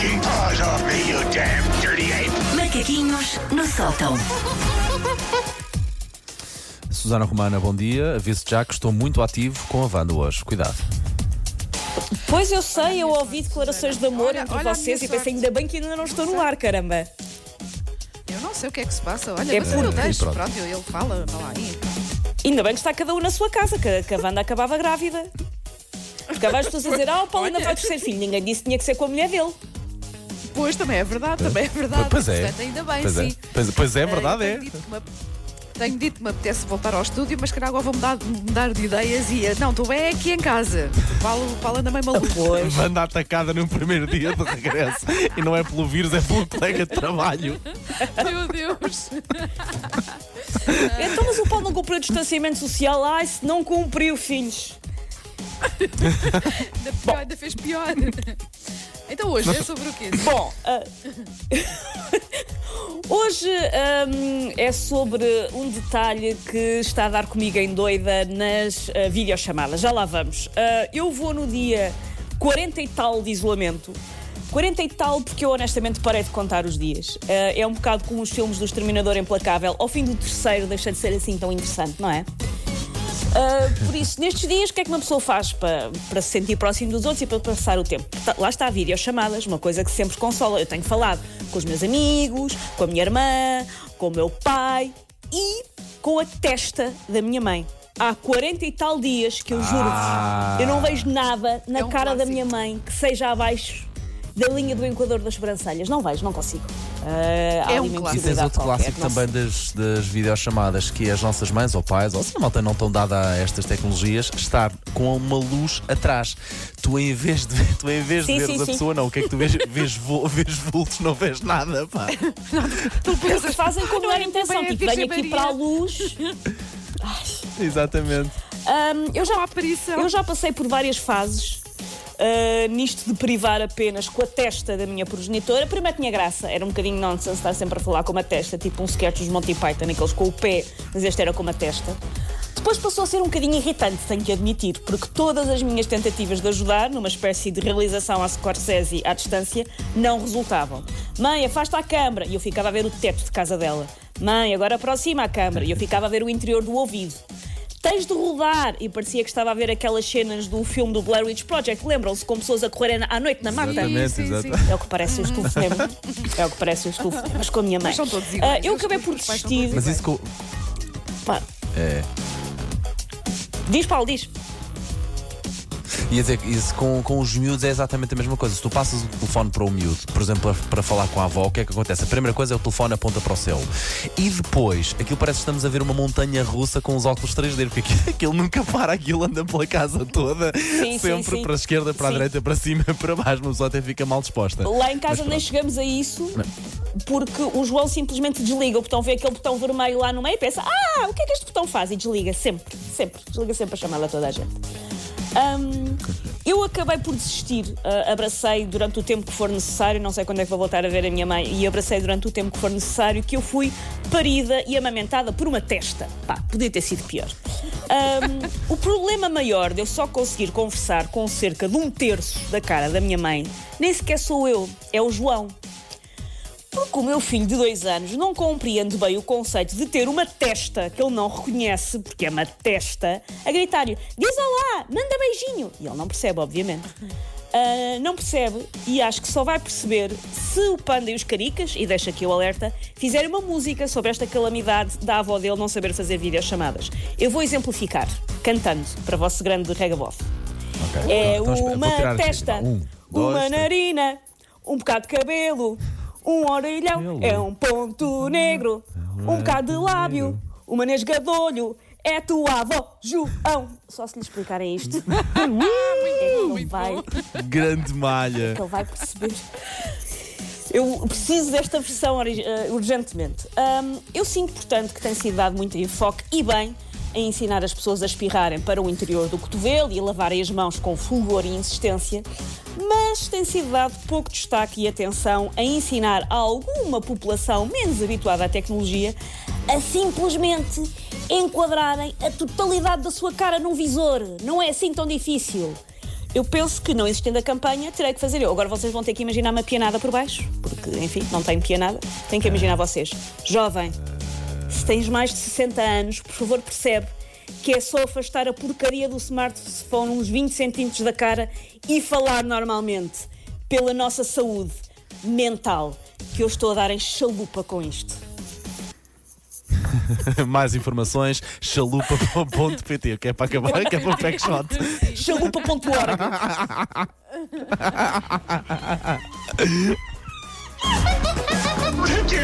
taking paws off me, you damn dirty ape! Macaquinhos no sótão. Susana Romana, bom dia. Aviso já que estou muito ativo com a Wanda hoje. Cuidado. Pois eu sei, eu ouvi declarações de amor Olha- entre olha a vocês e pensei, sorte. ainda bem que ainda não estou no ar, caramba. Eu não sei o que é que se passa. Olha, É mas por- eu deixo. pronto. Pronto, ele fala, fala aí. Ainda bem que está cada um na sua casa, que, que a Wanda acabava grávida. Porque há várias pessoas a dizer, ah, o Paulo ainda vai terceiro filho. Ninguém disse que tinha que ser com a mulher dele. Pois também é verdade, também é verdade. Pois é. Portanto, ainda bem, Pois é. sim. Pois, pois é, Eh, verdade tenho é. Que tenho dito que me apetece voltar ao estúdio, mas calhar agora vou mudar, mudar de ideias e. eh, Não, estou bem aqui em casa. O Paulo, o Paulo anda meio maluco. Wanda atacada no primeiro dia de regresso. e não é pelo vírus, é pelo colega de trabalho. Meu Deus. Então, mas o Paulo não cumpriu o distanciamento social. Ai, se não cumpriu, filhos. Ainda, pior, ainda fez pior. Então hoje é sobre o quê? Bom, ah, hoje ahm, é sobre um detalhe que está a dar comigo em doida nas ah, videochamadas. Já lá vamos. Ah, eu vou no dia 40 e tal de isolamento. 40 e tal, porque eu honestamente parei de contar os dias. Ah, é um bocado como os filmes do Exterminador Implacável. Ao fim do terceiro deixa de ser assim tão interessante, não é? Uh, por isso, nestes dias, o que é que uma pessoa faz para, para se sentir próximo dos outros e para passar o tempo? Tá- Lá está, videochamadas, uma coisa que sempre consola. Eu tenho falado com os meus amigos, com a minha irmã, com o meu pai e com a testa da minha mãe. Há 40 e tal dias que eu juro-vos, eu não vejo nada na É um cara da clássico. minha mãe que seja abaixo da linha do enquador das sobrancelhas. Não vejo, não consigo. Uh, É um clássico. E tens outro qualquer, clássico não também das, das videochamadas, que é as nossas mães ou pais, ou se a malta não tão dada a estas tecnologias, estar com uma luz atrás. Tu em vez de, tu, em vez de Sim, veres sim, a sim. pessoa, não, o que é que tu vês? Vês, vo- vês vultos, não vês nada, pá. Tu pensas, Fazem com a melhor Olha, intenção, tipo, venho aqui para a luz. Exatamente. Hum, eu, já, eu já passei por várias fases ah, nisto de privar apenas com a testa da minha progenitora. Primeiro tinha graça, era um bocadinho nonsense estar sempre a falar com uma testa, tipo um sketch dos Monty Python, aqueles com o pé, mas este era com uma testa. Depois passou a ser um bocadinho irritante, tenho que admitir, porque todas as minhas tentativas de ajudar, numa espécie de realização à Scorsese à distância, não resultavam. Mãe, afasta a câmara, e eu ficava a ver o teto de casa dela. Mãe, agora aproxima a câmara, e eu ficava a ver o interior do ouvido. Tens de rodar! E parecia que estava a ver aquelas cenas do filme do Blair Witch Project. Lembram-se com pessoas a correrem à noite na mata? Exatamente, sim, sim. exatamente. É o que parece os telefonemas. É o que parece os telefonemas com a minha mãe. Mas são todos iguais. Ah, eu acabei por desistir. Mas isso com. Pá, É. Diz, Paulo, diz. Ia dizer isso com, com os miúdos é exatamente a mesma coisa. Se tu passas o telefone para o miúdo, por exemplo, para, para falar com a avó, o que é que acontece? A primeira coisa é o telefone aponta para o céu. E depois, aquilo parece que estamos a ver uma montanha russa com os óculos 3D, porque aquilo, aquilo nunca para, aquilo anda pela casa toda, Sim, sim, sempre sim. para a esquerda, para a Sim. direita, para cima, para baixo, uma pessoa até fica mal disposta. Lá em casa nem chegamos a isso porque o João simplesmente desliga o botão, vê aquele botão vermelho lá no meio e pensa: Ah, o que é que este botão faz? E desliga sempre, sempre, desliga sempre a chamada a toda a gente. Hum, eu acabei por desistir, Ah, abracei durante o tempo que for necessário, não sei quando é que vou voltar a ver a minha mãe, e abracei durante o tempo que for necessário que eu fui parida e amamentada por uma testa. Pá, podia ter sido pior. Hum, o problema maior de eu só conseguir conversar com cerca de um terço da cara da minha mãe nem sequer sou eu, é o João. O meu filho de dois anos não compreende bem o conceito de ter uma testa que ele não reconhece, porque é uma testa, a gritar-lhe: diz olá, manda beijinho. E ele não percebe, obviamente. Ah, não percebe e acho que só vai perceber se o Panda e os Caricas, e deixa aqui o alerta, fizerem uma música sobre esta calamidade da avó dele não saber fazer videochamadas. Eu vou exemplificar, cantando, para vosso grande regabof. Ok. É Então, uma testa, Um, dois, uma três. narina, um bocado de cabelo, um orelhão, é um ponto negro, um bocado de lábio, uma nesga de olho, é tua avó, João. Só se lhe explicarem isto, é que ele vai, Grande malha. que ele vai perceber. Eu preciso desta versão ori- eh, urgentemente. Ahm, eu sinto, portanto, que tem sido dado muito enfoque e bem em ensinar as pessoas a espirrarem para o interior do cotovelo e a lavarem as mãos com fulgor e insistência, mas tem sido dado pouco destaque e atenção a ensinar a alguma população menos habituada à tecnologia a simplesmente enquadrarem a totalidade da sua cara num visor. Não é assim tão difícil. Eu penso que, não existindo a campanha, terei que fazer eu. Agora vocês vão ter que imaginar uma pianada por baixo, porque, enfim, não tenho pianada. Tenho que imaginar vocês. Jovem, se tens mais de 60 anos, por favor, percebe que é só afastar a porcaria do smartphone uns 20 centímetros da cara e falar normalmente pela nossa saúde mental, que eu estou a dar em chalupa com isto. Mais informações, chalupa.pt, que é para acabar, que é para o pack shot. Chalupa.org.